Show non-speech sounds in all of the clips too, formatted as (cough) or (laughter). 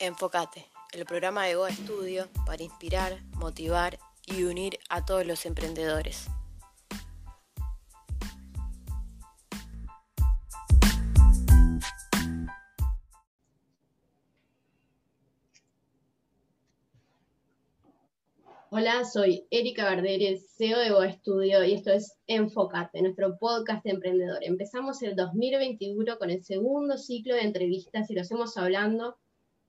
Enfócate, el programa de Goa Studio para inspirar, motivar y unir a todos los emprendedores. Hola, soy Erika Verderes, CEO de Goa Studio y esto es Enfócate, nuestro podcast de emprendedor. Empezamos el 2021 con el segundo ciclo de entrevistas y lo hacemos hablando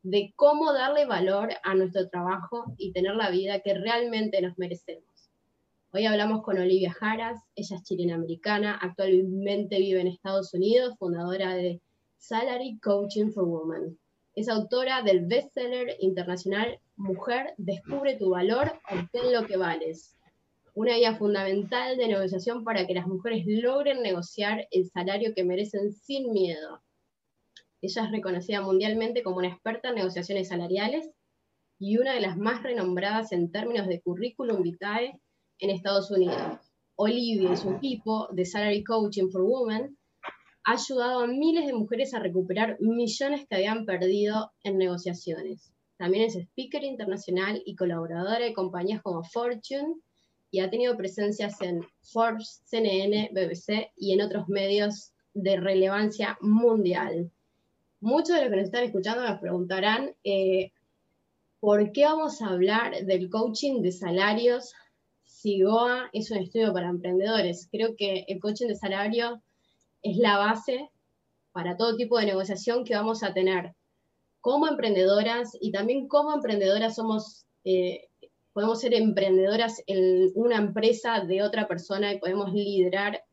de cómo darle valor a nuestro trabajo y tener la vida que realmente nos merecemos. Hoy hablamos con Olivia Jaras, ella es chilena-americana, actualmente vive en Estados Unidos, fundadora de Salary Coaching for Women. Es autora del bestseller internacional Mujer, descubre tu valor, obtén lo que vales. Una guía fundamental de negociación para que las mujeres logren negociar el salario que merecen sin miedo. Ella es reconocida mundialmente como una experta en negociaciones salariales y una de las más renombradas en términos de currículum vitae en Estados Unidos. Olivia y su equipo de Salary Coaching for Women ha ayudado a miles de mujeres a recuperar millones que habían perdido en negociaciones. También es speaker internacional y colaboradora de compañías como Fortune y ha tenido presencias en Forbes, CNN, BBC y en otros medios de relevancia mundial muchos de los que nos están escuchando nos preguntarán eh, por qué vamos a hablar del coaching de salarios si GOA es un estudio para emprendedores. Creo que el coaching de salario es la base para todo tipo de negociación que vamos a tener como emprendedoras y también como emprendedoras somos, eh, podemos ser emprendedoras en una empresa de otra persona y podemos liderar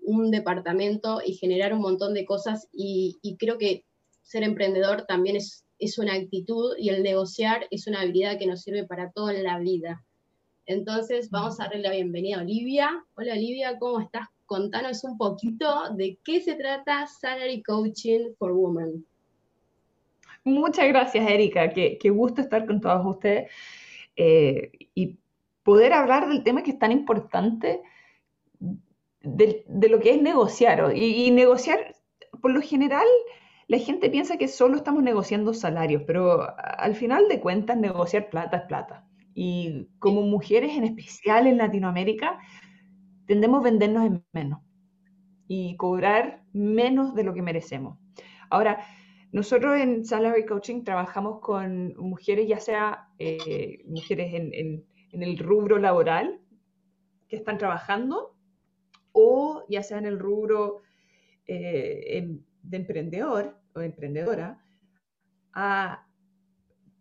un departamento y generar un montón de cosas y creo que ser emprendedor también es, es una actitud y el negociar es una habilidad que nos sirve para toda la vida. Entonces, vamos a darle la bienvenida a Olivia. Hola Olivia, ¿cómo estás? Contanos un poquito de qué se trata Salary Coaching for Women. Muchas gracias, Erika. Qué, qué gusto estar con todos ustedes eh, y poder hablar del tema que es tan importante de, de lo que es negociar. Y, y negociar, por lo general, la gente piensa que solo estamos negociando salarios, pero al final de cuentas negociar plata es plata. Y como mujeres, en especial en Latinoamérica, tendemos a vendernos en menos y cobrar menos de lo que merecemos. Ahora, nosotros en Salary Coaching trabajamos con mujeres, ya sea eh, mujeres en, el rubro laboral que están trabajando o ya sea en el rubro eh, de emprendedor o emprendedora a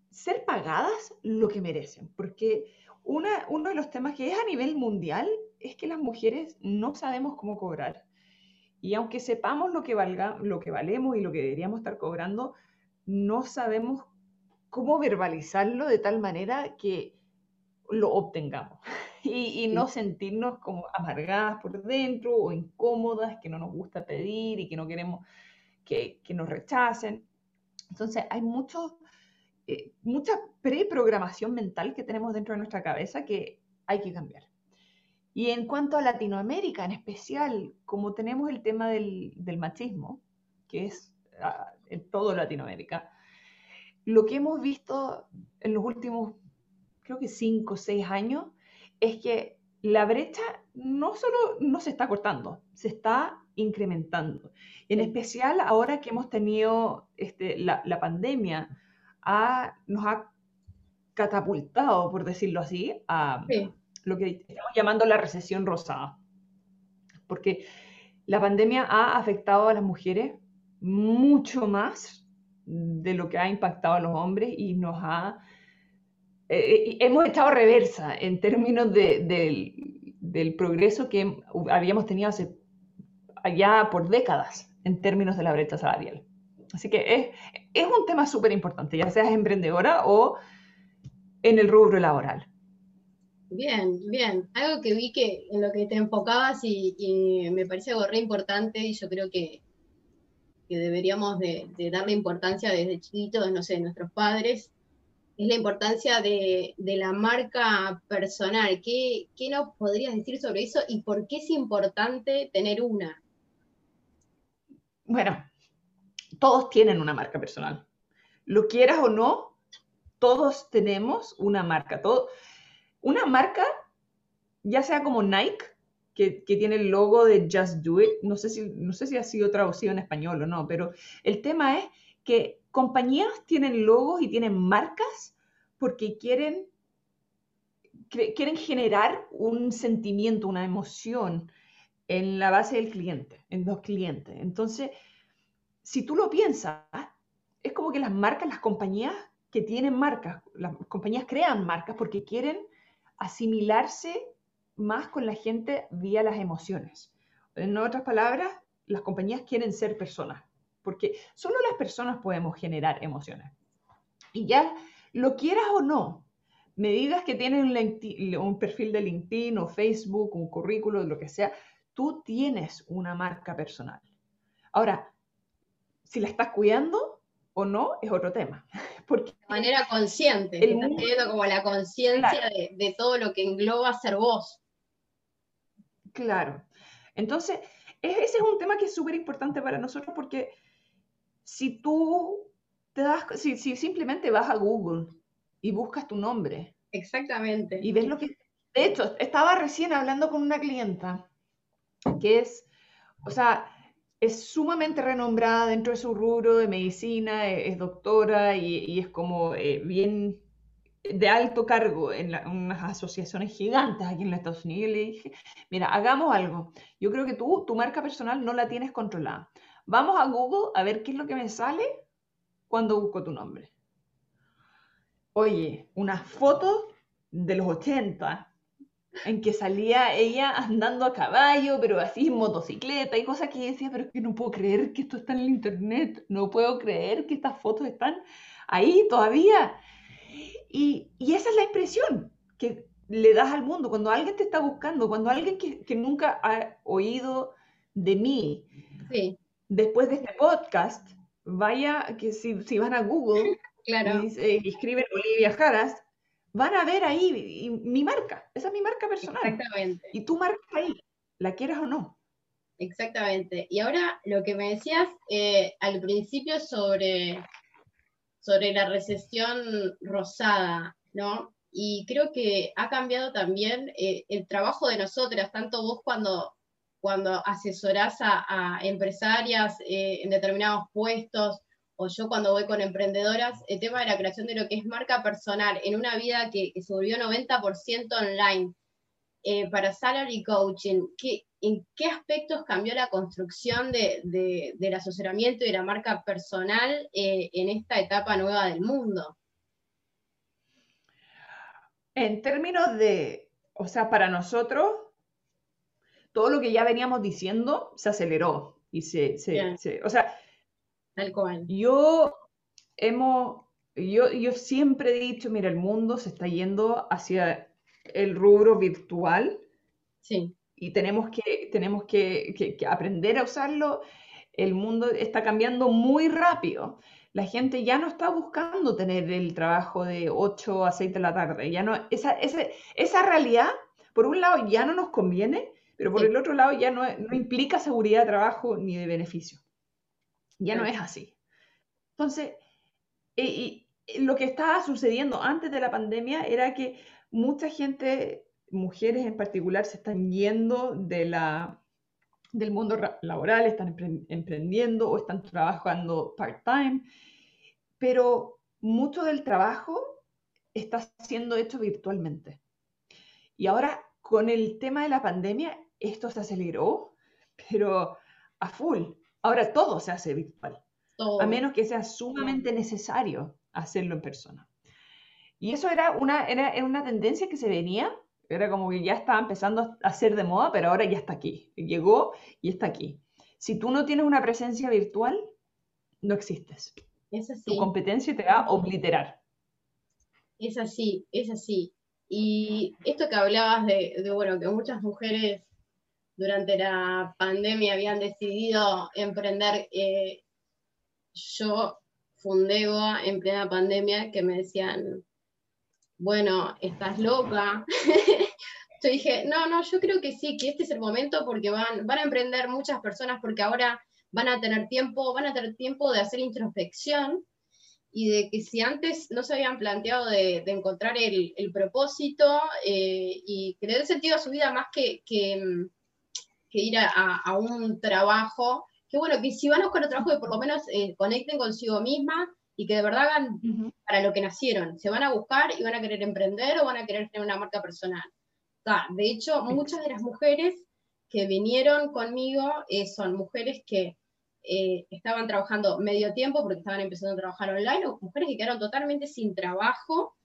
ser pagadas lo que merecen, porque una, uno de los temas que es a nivel mundial es que las mujeres no sabemos cómo cobrar. Y aunque sepamos lo que, valga, lo que valemos y lo que deberíamos estar cobrando, no sabemos cómo verbalizarlo de tal manera que lo obtengamos. (laughs) Y, y, no sentirnos como amargadas por dentro o incómodas, que no nos gusta pedir y que no queremos que, nos rechacen. Entonces, hay mucho, eh, mucha preprogramación mental que tenemos dentro de nuestra cabeza que hay que cambiar. Y en cuanto a Latinoamérica en especial, como tenemos el tema del, machismo, que es ah, en todo Latinoamérica, lo que hemos visto en los últimos, creo que cinco o seis años, es que la brecha no solo no se está cortando, se está incrementando. En especial ahora que hemos tenido este, la, pandemia, nos ha catapultado, por decirlo así, a lo que estamos llamando la recesión rosada. Porque la pandemia ha afectado a las mujeres mucho más de lo que ha impactado a los hombres y nos ha... Eh, eh, hemos estado reversa en términos del progreso que habíamos tenido hace allá por décadas en términos de la brecha salarial. Así que es, un tema súper importante, ya seas emprendedora o en el rubro laboral. Bien, bien. Algo que vi que en lo que te enfocabas y, me parece algo re importante y yo creo que, deberíamos de, darle importancia desde chiquitos, no sé, nuestros padres, es la importancia de, la marca personal. ¿Qué, ¿Qué, nos podrías decir sobre eso y por qué es importante tener una? Bueno, todos tienen una marca personal. lo quieras o no, todos tenemos una marca. Todo, una marca, ya sea como Nike, que, tiene el logo de Just Do It, no sé, si, no sé si ha sido traducido en español o no, pero el tema es que compañías tienen logos y tienen marcas porque quieren, quieren generar un sentimiento, una emoción en la base del cliente, en los clientes. Entonces, si tú lo piensas, es como que las marcas, las compañías que tienen marcas, las compañías crean marcas porque quieren asimilarse más con la gente vía las emociones. En otras palabras, las compañías quieren ser personas, porque solo las personas podemos generar emociones. Y ya, lo quieras o no, me digas que tienes un, perfil de LinkedIn o Facebook, un currículo, lo que sea, tú tienes una marca personal. Ahora, si la estás cuidando o no, es otro tema. (laughs) Porque de manera consciente, estás teniendo como la conciencia de, de, todo lo que engloba ser vos. Claro. Entonces, ese es un tema que es súper importante para nosotros porque si tú te das, si, simplemente vas a Google y buscas tu nombre. Exactamente. Y ves lo que... De hecho, estaba recién hablando con una clienta que es, o sea, es sumamente renombrada dentro de su rubro de medicina, es, doctora y, es como eh, bien de alto cargo en, unas asociaciones gigantes aquí en los Estados Unidos y le dije, mira, hagamos algo. Yo creo que tú, tu marca personal no la tienes controlada. Vamos a Google a ver qué es lo que me sale cuando busco tu nombre. Oye, una foto de los 80 en que salía ella andando a caballo, pero así en motocicleta y cosas que decía, pero es que no puedo creer que esto está en el internet, no puedo creer que estas fotos están ahí todavía. Y, esa es la impresión que le das al mundo cuando alguien te está buscando, cuando alguien que, nunca ha oído de mí, después de este podcast, vaya, que si, van a Google (laughs) claro. y, escriben Olivia Jaras, van a ver ahí mi marca, esa es mi marca personal. Exactamente. Y tu marca ahí, la quieras o no. Exactamente. Y ahora lo que me decías eh, al principio sobre sobre la recesión rosada, ¿no? Y creo que ha cambiado también eh, el trabajo de nosotras, tanto vos cuando, cuando asesorás a, empresarias eh, en determinados puestos, o yo cuando voy con emprendedoras, el tema de la creación de lo que es marca personal en una vida que, que se volvió 90% online, eh, para Salary Coaching, ¿en qué aspectos cambió la construcción del asesoramiento y de la marca personal eh, en esta etapa nueva del mundo? En términos de, o sea, para nosotros, todo lo que ya veníamos diciendo se aceleró y se, o sea, tal cual. Yo hemos, yo, yo siempre he dicho, mira, el mundo se está yendo hacia el rubro virtual. Sí. Y tenemos que, tenemos que, aprender a usarlo. El mundo está cambiando muy rápido. La gente ya no está buscando tener el trabajo de 8 a 6 de la tarde. Ya no, esa, esa realidad, por un lado, ya no nos conviene, pero por el otro lado ya no, no, implica seguridad de trabajo ni de beneficio. Ya no es así. Entonces, y lo que estaba sucediendo antes de la pandemia era que mucha gente, mujeres en particular, se están yendo de la, del mundo laboral, están emprendiendo o están trabajando part-time, pero mucho del trabajo está siendo hecho virtualmente. Y ahora, con el tema de la pandemia, esto se aceleró, pero a full. Ahora todo se hace virtual, a menos que sea sumamente necesario hacerlo en persona. Y eso era una, era, una tendencia que se venía, era como que ya estaba empezando a ser de moda, pero ahora ya está aquí. Llegó y está aquí. Si tú no tienes una presencia virtual, no existes. Es así. Tu competencia te va a obliterar. Es así, es así. Y esto que hablabas de, bueno, que muchas mujeres durante la pandemia habían decidido emprender, eh, yo fundé en plena pandemia que me decían, bueno, estás loca. (laughs) yo dije, no, no, yo creo que sí, que este es el momento porque van, van a emprender muchas personas porque ahora van a tener tiempo, van a tener tiempo de hacer introspección y de que si antes no se habían planteado de, encontrar el, propósito eh, y que le dé sentido a su vida más que, que, ir a, un trabajo, que bueno, que si van a buscar un trabajo que por lo menos eh, conecten consigo misma y que de verdad hagan para lo que nacieron. Se van a buscar y van a querer emprender o van a querer tener una marca personal. de hecho, muchas de las mujeres que vinieron conmigo eh, son mujeres que eh, estaban trabajando medio tiempo porque estaban empezando a trabajar online, o mujeres que quedaron totalmente sin trabajo.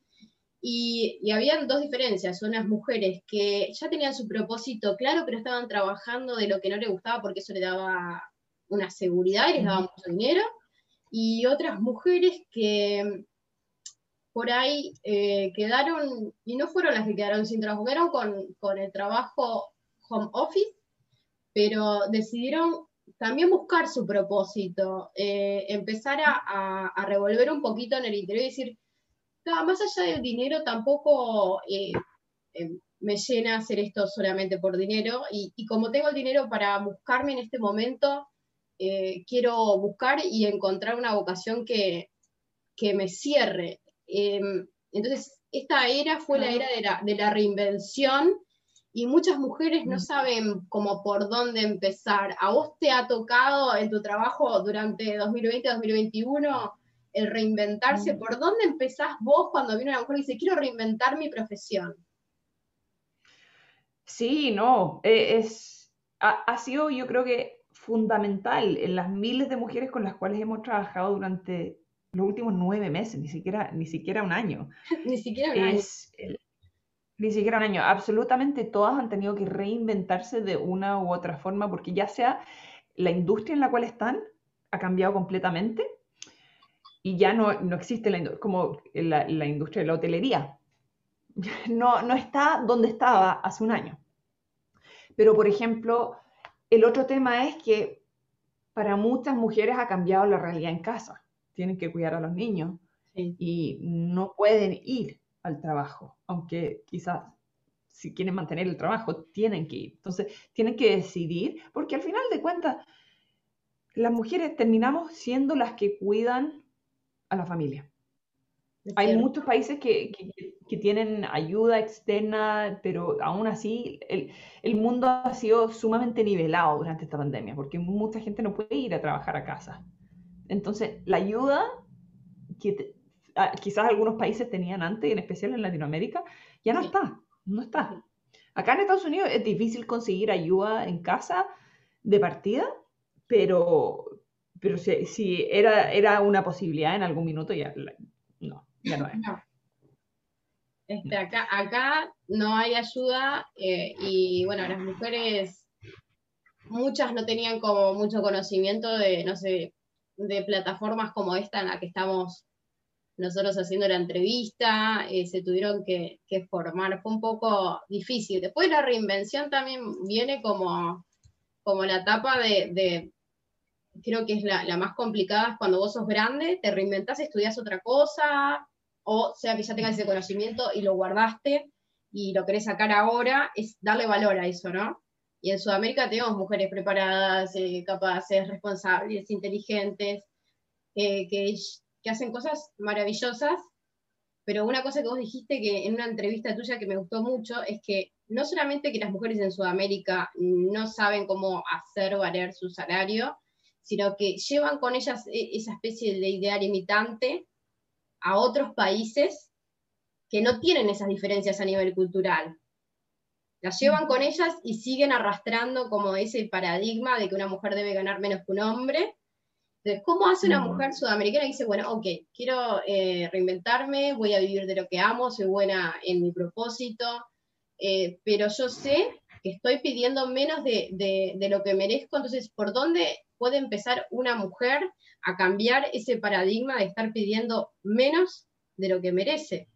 Y, y habían dos diferencias, unas mujeres que ya tenían su propósito claro, pero estaban trabajando de lo que no les gustaba porque eso le daba una seguridad y les daba mucho dinero, y otras mujeres que por ahí eh, quedaron, y no fueron las que quedaron sin trabajo, quedaron con, con el trabajo home office, pero decidieron también buscar su propósito, eh, empezar a, revolver un poquito en el interior y decir, más allá del dinero tampoco eh, me llena hacer esto solamente por dinero y, y, como tengo el dinero para buscarme en este momento, eh, quiero buscar y encontrar una vocación que, me cierre. Em, entonces, esta era fue la era de la, reinvención y muchas mujeres no saben cómo por dónde empezar. ¿A vos te ha tocado en tu trabajo durante 2020-2021 el reinventarse? Mm. ¿Por dónde empezás vos cuando viene una mujer y dice, quiero reinventar mi profesión? Sí, no, e, es, ha sido yo creo que fundamental en las miles de mujeres con las cuales hemos trabajado durante los últimos nueve meses, ni siquiera, ni siquiera un año. (laughs) ni siquiera un año. ni siquiera un año. Absolutamente todas han tenido que reinventarse de una u otra forma, porque ya sea la industria en la cual están ha cambiado completamente y ya no, no existe la, como la, la industria de la hotelería. (laughs) No, no está donde estaba hace un año. Pero, por ejemplo, el otro tema es que para muchas mujeres ha cambiado la realidad en casa. Tienen que cuidar a los niños y no pueden ir al trabajo, aunque quizás si quieren mantener el trabajo, tienen que ir. Entonces, tienen que decidir, porque al final de cuentas, las mujeres terminamos siendo las que cuidan a la familia. Hay muchos países que, tienen ayuda externa, pero aún así el, mundo ha sido sumamente nivelado durante esta pandemia, porque mucha gente no puede ir a trabajar a casa. Entonces, la ayuda que quizás algunos países tenían antes, en especial en Latinoamérica, ya no está, no está. Acá en Estados Unidos es difícil conseguir ayuda en casa de partida, pero, pero si, era, era una posibilidad en algún minuto, ya (laughs) no. Este, acá, acá no hay ayuda eh, y bueno, las mujeres, muchas no tenían como mucho conocimiento de, no sé, de plataformas como esta en la que estamos nosotros haciendo la entrevista, eh, se tuvieron que, formar, fue un poco difícil. Después la reinvención también viene como, como la etapa de, creo que es la, la, más complicada, es cuando vos sos grande, te reinventás, estudias otra cosa, o sea que ya tengas ese conocimiento y lo guardaste y lo querés sacar ahora, es darle valor a eso, ¿no? Y en Sudamérica tenemos mujeres preparadas, eh, capaces, responsables, inteligentes, que, que hacen cosas maravillosas, pero una cosa que vos dijiste que en una entrevista tuya que me gustó mucho es que no solamente que las mujeres en Sudamérica no saben cómo hacer valer su salario, sino que llevan con ellas e, esa especie de idea limitante a otros países que no tienen esas diferencias a nivel cultural. Las llevan con ellas y siguen arrastrando como ese paradigma de que una mujer debe ganar menos que un hombre. Entonces, ¿cómo hace una mujer sudamericana y dice, bueno, ok, quiero eh, reinventarme, voy a vivir de lo que amo, soy buena en mi propósito, eh, pero yo sé que estoy pidiendo menos de, de lo que merezco, entonces, ¿por dónde puede empezar una mujer a cambiar ese paradigma de estar pidiendo menos de lo que merece,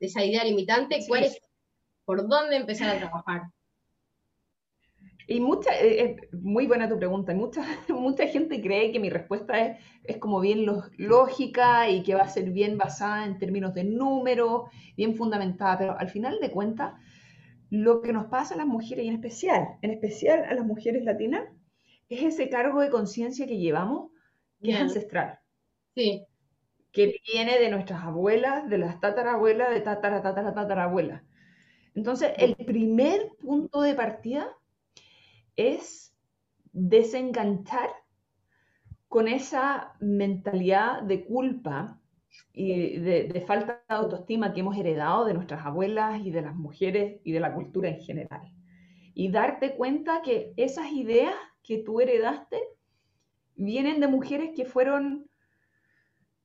de esa idea limitante, cuál es, por dónde empezar a trabajar. Y mucha, eh, es muy buena tu pregunta. Mucha, (laughs) mucha gente cree que mi respuesta es, es como bien lógica y que va a ser bien basada en términos de números, bien fundamentada, pero al final de cuentas, lo que nos pasa a las mujeres, y en especial, en especial a las mujeres latinas, es ese cargo de conciencia que llevamos que es ancestral. Sí. que viene de nuestras abuelas, de las tatarabuelas, de tatara, tatara, tatarabuelas. Entonces, el primer punto de partida es desenganchar con esa mentalidad de culpa y de, falta de autoestima que hemos heredado de nuestras abuelas y de las mujeres y de la cultura en general. Y darte cuenta que esas ideas que tú heredaste vienen de mujeres que fueron,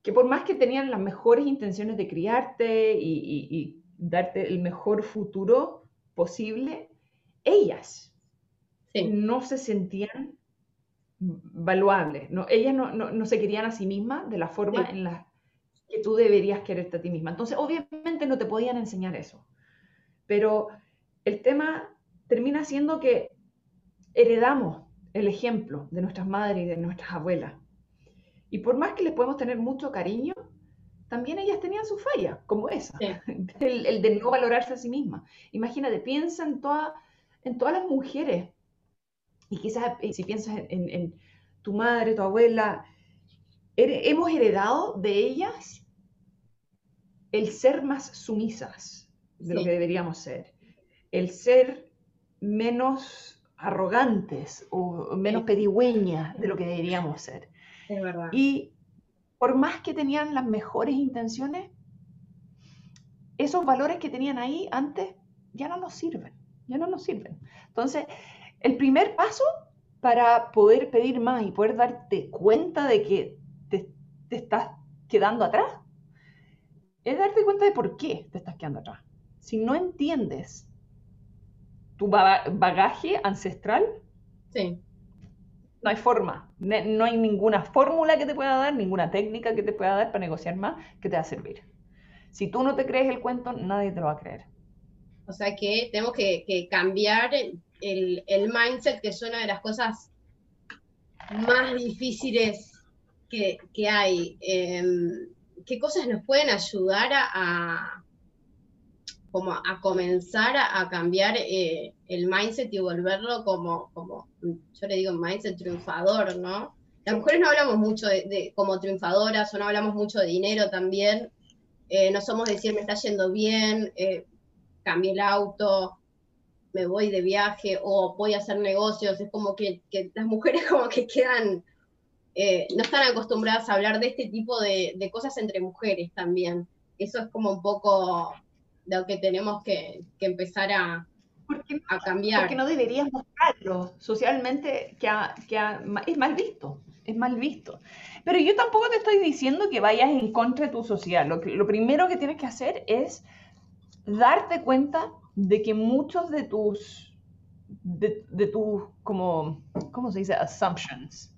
que por más que tenían las mejores intenciones de criarte y, darte el mejor futuro posible, ellas no se sentían valuables, no, ellas no, se querían a sí mismas de la forma en la que tú deberías quererte a ti misma. Entonces, obviamente no te podían enseñar eso, pero el tema termina siendo que heredamos el ejemplo de nuestras madres y de nuestras abuelas. Y por más que les podemos tener mucho cariño, también ellas tenían su falla, como esa, (laughs) el, de no valorarse a sí misma. Imagínate, piensa en, toda, en todas las mujeres, y quizás eh, si piensas en, tu madre, tu abuela, hemos heredado de ellas el ser más sumisas de lo que deberíamos ser, el ser menos arrogantes o menos pedigüeñas de lo que deberíamos ser. Es verdad. Y por más que tenían las mejores intenciones, esos valores que tenían ahí antes ya no nos sirven, ya no nos sirven. Entonces, el primer paso para poder pedir más y poder darte cuenta de que te, te estás quedando atrás es darte cuenta de por qué te estás quedando atrás. Si no entiendes tu bagaje ancestral, sí. no hay forma, no hay ninguna fórmula que te pueda dar, ninguna técnica que te pueda dar para negociar más que te va a servir. Si tú no te crees el cuento, nadie te lo va a creer. O sea que tenemos que, cambiar el, mindset, que es una de las cosas más difíciles que, hay. Em, ¿Qué cosas nos pueden ayudar a, como a comenzar a, cambiar eh, el mindset y volverlo como, como, yo le digo, mindset triunfador, ¿no? Las mujeres no hablamos mucho de, como triunfadoras o no hablamos mucho de dinero también. Eh, no somos decir, me está yendo bien, eh, cambié el auto, me voy de viaje o voy a hacer negocios. Es como que, las mujeres (laughs) como que quedan, no están acostumbradas a hablar de este tipo de cosas entre mujeres también. Eso es como un poco lo que tenemos que, empezar a, a, cambiar. Porque no deberías mostrarlo socialmente, que, es mal visto, es mal visto. Pero yo tampoco te estoy diciendo que vayas en contra de tu social. Lo, lo primero que tienes que hacer es darte cuenta de que muchos de tus, de, tus, como, ¿cómo se dice? Assumptions.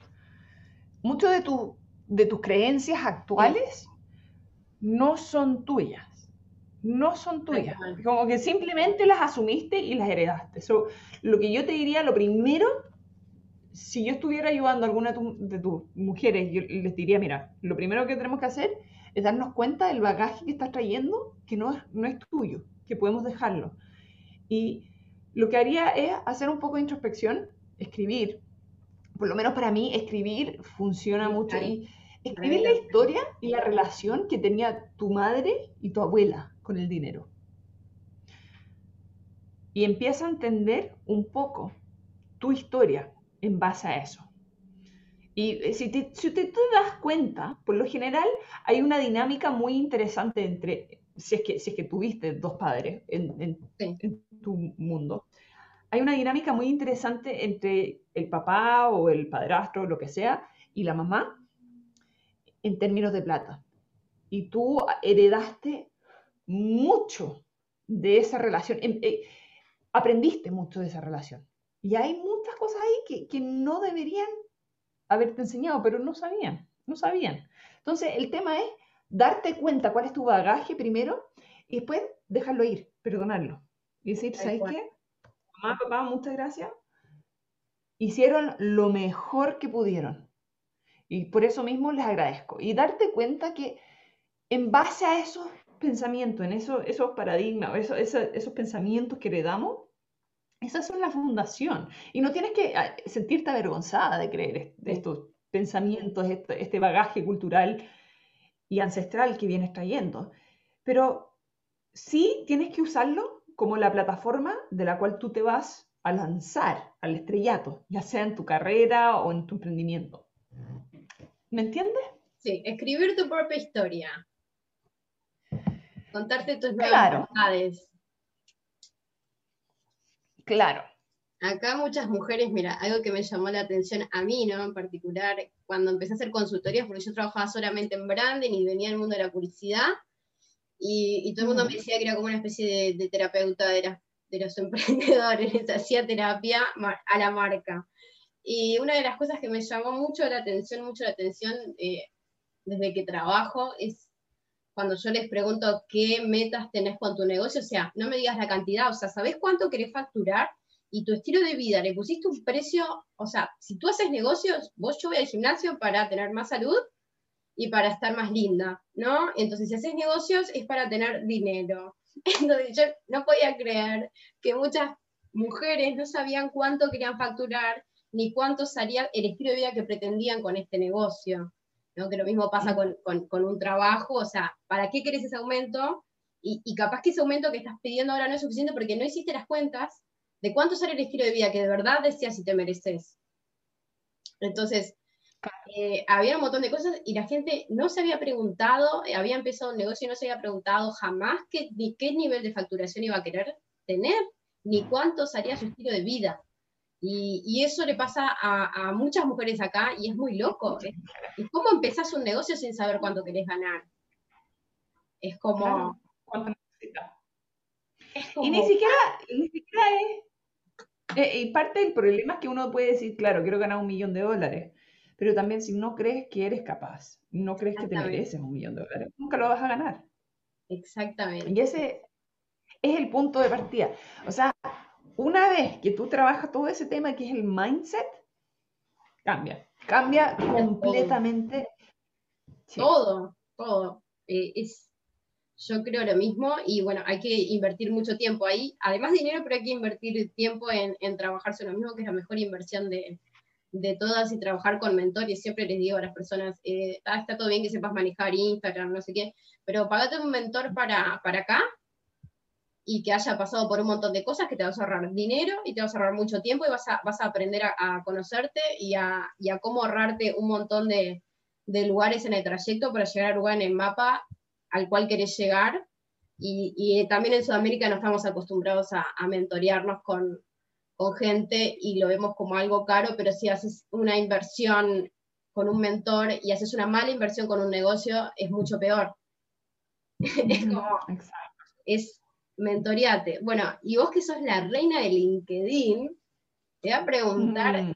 Muchos de, tu, de tus creencias actuales no son tuyas no son tuyas. Como que simplemente las asumiste y las heredaste. lo que yo te diría, lo primero, si yo estuviera ayudando a alguna de tus mujeres, yo les diría, mira, lo primero que tenemos que hacer es darnos cuenta del bagaje que estás trayendo, que no es, no es tuyo, que podemos dejarlo. Y lo que haría es hacer un poco de introspección, escribir. Por lo menos para mí, escribir funciona mucho. Y escribir la historia y la relación que tenía tu madre y tu abuela con el dinero. Y empieza a entender un poco tu historia en base a eso. Y eh, si, te, si te, das cuenta, por lo general hay una dinámica muy interesante entre, si es que, si es que tuviste dos padres en, en tu mundo, hay una dinámica muy interesante entre el papá o el padrastro, lo que sea, y la mamá en términos de plata. Y tú heredaste mucho de esa relación, em, eh, aprendiste mucho de esa relación. Y hay muchas cosas ahí que, no deberían haberte enseñado, pero no sabían, no sabían. Entonces, el tema es darte cuenta cuál es tu bagaje primero y después dejarlo ir, perdonarlo. Y decir, ¿sabes qué? Mamá, papá, muchas gracias. Hicieron lo mejor que pudieron. Y por eso mismo les agradezco. Y darte cuenta que en base a esos pensamientos, en eso, esos paradigmas, esos, esos, pensamientos que heredamos, esas son la fundación. Y no tienes que ah, sentirte avergonzada de creer de estos pensamientos, este, este, bagaje cultural. y ancestral que vienes trayendo, pero sí tienes que usarlo como la plataforma de la cual tú te vas a lanzar al estrellato, ya sea en tu carrera o en tu emprendimiento. ¿Me entiendes? Sí, escribir tu propia historia. Contarte tus nuevas Claro. verdades. Claro. Acá muchas mujeres, mira, algo que me llamó la atención a mí, ¿no? En particular, cuando empecé a hacer consultorías, porque yo trabajaba solamente en branding y venía del mundo de la publicidad, y, y todo el mundo me decía que era como una especie de, de terapeuta de, los (laughs) emprendedores, hacía terapia a la marca. Y una de las cosas que me llamó mucho la atención, mucho la atención eh, desde que trabajo, es cuando yo les pregunto qué metas tenés con tu negocio, o sea, no me digas la cantidad, o sea, ¿sabés cuánto querés facturar? Y tu estilo de vida, le pusiste un precio, o sea, si tú haces negocios, vos yo voy al gimnasio para tener más salud y para estar más linda, ¿no? Entonces, si haces negocios es para tener dinero. (laughs) Entonces, yo no podía creer que muchas mujeres no sabían cuánto querían facturar ni cuánto salía el estilo de vida que pretendían con este negocio. ¿No? Que lo mismo pasa con, con- con un trabajo, o sea, ¿para qué querés ese aumento? Y, y capaz que ese aumento que estás pidiendo ahora no es suficiente porque no hiciste las cuentas de cuánto sale el estilo de vida que de verdad deseas y te mereces. Entonces, eh, había un montón de cosas y la gente no se había preguntado, eh, había empezado un negocio y no se había preguntado jamás qué, ni qué nivel de facturación iba a querer tener, ni cuánto salía su estilo de vida. Y, y eso le pasa a, a muchas mujeres acá y es muy loco. Cómo empezás un negocio sin saber cuánto querés ganar. Es como... Claro. ¿Cuánto necesitas? es Y ni como- siquiera, ni siquiera es. eh, y parte del problema es que uno puede decir, claro, quiero ganar un millón de dólares, pero también si no crees que eres capaz, no crees que te mereces un millón de dólares, nunca lo vas a ganar. Exactamente. Y ese es el punto de partida. O sea, una vez que tú trabajas todo ese tema que es el mindset, cambia, cambia completamente. Sí. Todo, todo. Eh, es, yo creo lo mismo y bueno, hay que invertir mucho tiempo ahí. Además dinero, pero hay que invertir tiempo en, en trabajarse lo mismo, que es la mejor inversión de, de todas y trabajar con mentores. Siempre les digo a las personas, eh, "Ah, está todo bien que sepas manejar Instagram, no sé qué, pero pagate un mentor para, para acá y que haya pasado por un montón de cosas que te vas a ahorrar dinero y te vas a ahorrar mucho tiempo y vas a, vas a aprender a, a conocerte y a, y a cómo ahorrarte un montón de, de lugares en el trayecto para llegar al lugar en el mapa al cual querés llegar. Y, y también en Sudamérica no estamos acostumbrados a, a mentorearnos con, con gente y lo vemos como algo caro, pero si haces una inversión con un mentor y haces una mala inversión con un negocio, es mucho peor. (laughs) es como, exacto. es mentoreate. Bueno, y vos que sos la reina de LinkedIn, te voy a preguntar, Mm,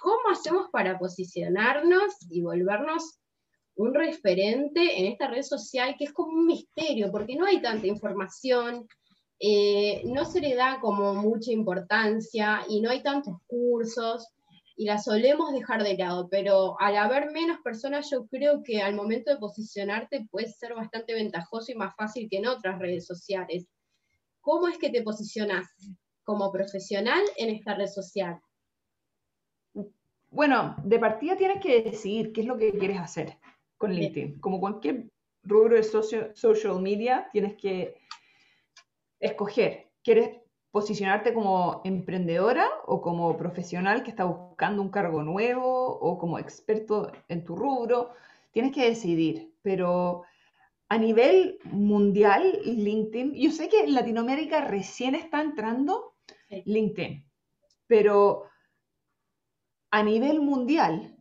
¿cómo hacemos para posicionarnos y volvernos un referente en esta red social que es como un misterio, porque no hay tanta información, eh, no se le da como mucha importancia y no hay tantos cursos y la solemos dejar de lado, pero al haber menos personas yo creo que al momento de posicionarte puede ser bastante ventajoso y más fácil que en otras redes sociales. ¿Cómo es que te posicionas como profesional en esta red social? Bueno, de partida tienes que decidir qué es lo que quieres hacer con. LinkedIn. Como cualquier rubro de socio- social media, tienes que escoger. ¿Quieres posicionarte como emprendedora o como profesional que está buscando un cargo nuevo o como experto en tu rubro? Tienes que decidir. Pero a nivel mundial, LinkedIn, yo sé que en Latinoamérica recién está entrando Sí. LinkedIn, pero a nivel mundial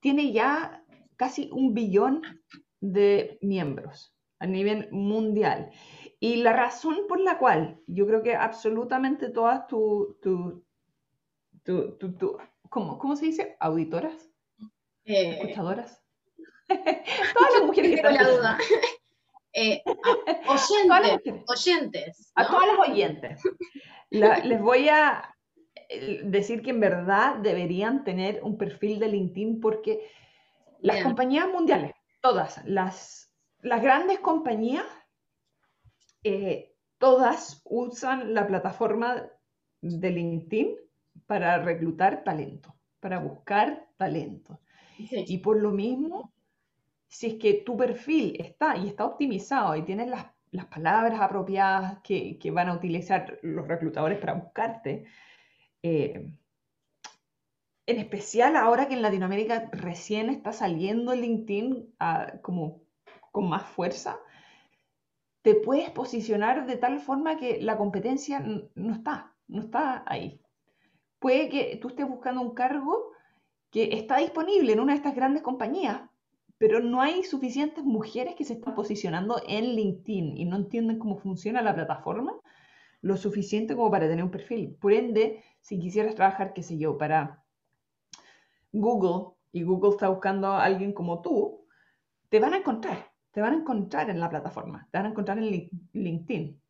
tiene ya casi un billón de miembros a nivel mundial. Y la razón por la cual yo creo que absolutamente todas tu, tu, tu, tu- tu- ¿cómo, cómo se dice? ¿Auditoras? Eh, ¿Escuchadoras? (laughs) todas las mujeres que tengo están la duda. (laughs) Eh, a- Todas oyentes, oyentes, A ¿no? todas las oyentes. La- les voy a eh, decir que en verdad deberían tener un perfil de LinkedIn porque las Bien. compañías mundiales, todas, las, las grandes compañías, eh, todas usan la plataforma de LinkedIn para reclutar talento, para buscar talento. Sí. Y por lo mismo, si es que tu perfil está y está optimizado y tienes las, palabras apropiadas que, van a utilizar los reclutadores para buscarte, eh, en especial ahora que en Latinoamérica recién está saliendo LinkedIn ah, como con más fuerza, te puedes posicionar de tal forma que la competencia no está, no está ahí. Puede que tú estés buscando un cargo que está disponible en una de estas grandes compañías, pero no hay suficientes mujeres que se están posicionando en LinkedIn y no entienden cómo funciona la plataforma lo suficiente como para tener un perfil. Por ende, si quisieras trabajar, qué sé yo, para Google y Google está buscando a alguien como tú, te van a encontrar te van a encontrar en la plataforma, te van a encontrar en LinkedIn.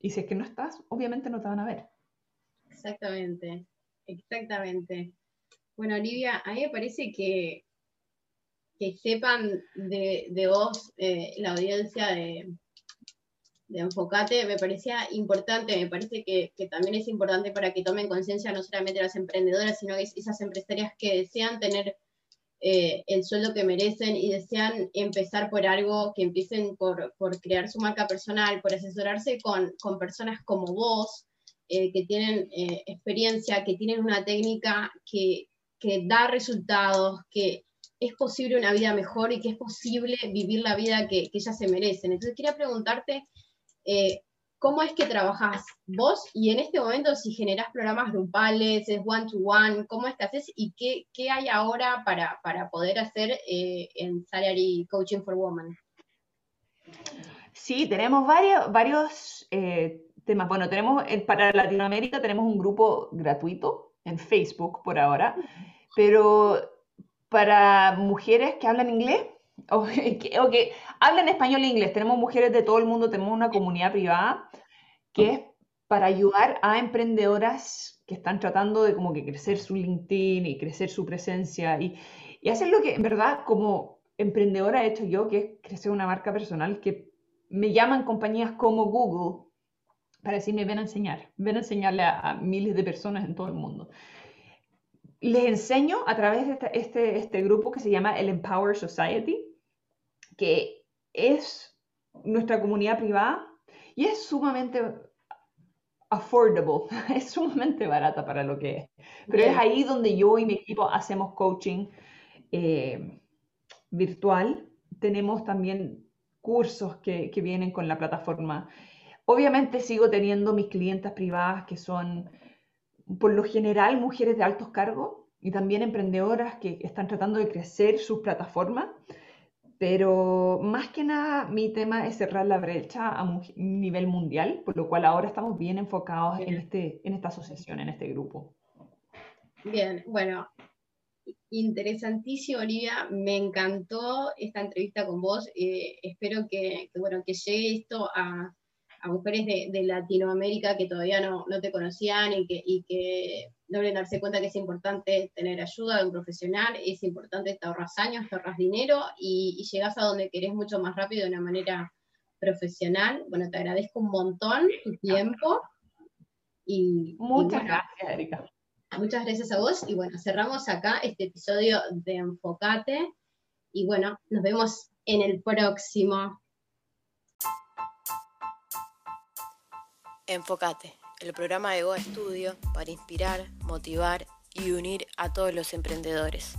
Y si es que no estás, obviamente no te van a ver. Exactamente, exactamente. Bueno, Olivia, a mí me parece que, que sepan de, vos, eh, la audiencia de, de Enfocate, me parecía importante, me parece que, que también es importante para que tomen conciencia no solamente las emprendedoras, sino esas empresarias que desean tener eh, el sueldo que merecen y desean empezar por algo, que empiecen por, crear su marca personal, por asesorarse con, personas como vos, eh, que tienen eh, experiencia, que tienen una técnica que, da resultados, que es posible una vida mejor y que es posible vivir la vida que, que ellas se merecen. Entonces quería preguntarte, ¿Cómo es que trabajas vos? Y en este momento, si generás programas grupales, es one-to-one, ¿cómo es que haces? ¿Y qué, qué hay ahora para, para poder hacer eh, en Salary Coaching for Women? Sí, tenemos varios, varios eh, temas. Bueno, tenemos para Latinoamérica tenemos un grupo gratuito en Facebook por ahora, pero para mujeres que hablan inglés (laughs) o que, hablan español e inglés. Tenemos mujeres de todo el mundo, tenemos una comunidad privada que es para ayudar a emprendedoras que están tratando de como que crecer su LinkedIn y crecer su presencia y, y hacer lo que en verdad como emprendedora he hecho yo, que es crecer una marca personal, que me llaman compañías como Google para decirme, ven a enseñar, ven a enseñarle a, miles de personas en todo el mundo. Les enseño a través de este, este grupo que se llama el Empower Society, que es nuestra comunidad privada y es sumamente affordable, (laughs) es sumamente barata para lo que es. Pero es ahí donde yo y mi equipo hacemos coaching eh, virtual. Tenemos también cursos que, que vienen con la plataforma. Obviamente sigo teniendo mis clientes privadas que son por lo general mujeres de altos cargos y también emprendedoras que están tratando de crecer sus plataformas. Pero más que nada, mi tema es cerrar la brecha a un nivel mundial, por lo cual ahora estamos bien enfocados en, este, en esta asociación, en este grupo. Bien, bueno, interesantísimo, Olivia. Me encantó esta entrevista con vos. Eh, espero que, bueno, que llegue esto a, mujeres de, Latinoamérica que todavía no, te conocían y que, y que deben darse cuenta que es importante tener ayuda de un profesional, es importante, te ahorras años, te ahorras dinero y, y llegas a donde querés mucho más rápido de una manera profesional. Bueno, te agradezco un montón tu tiempo. Y, Muchas gracias, Erika. Muchas gracias a vos. Y bueno, cerramos acá este episodio de Enfocate. Y bueno, nos vemos en el próximo. Enfocate el programa de Goa Studio para inspirar, motivar y unir a todos los emprendedores.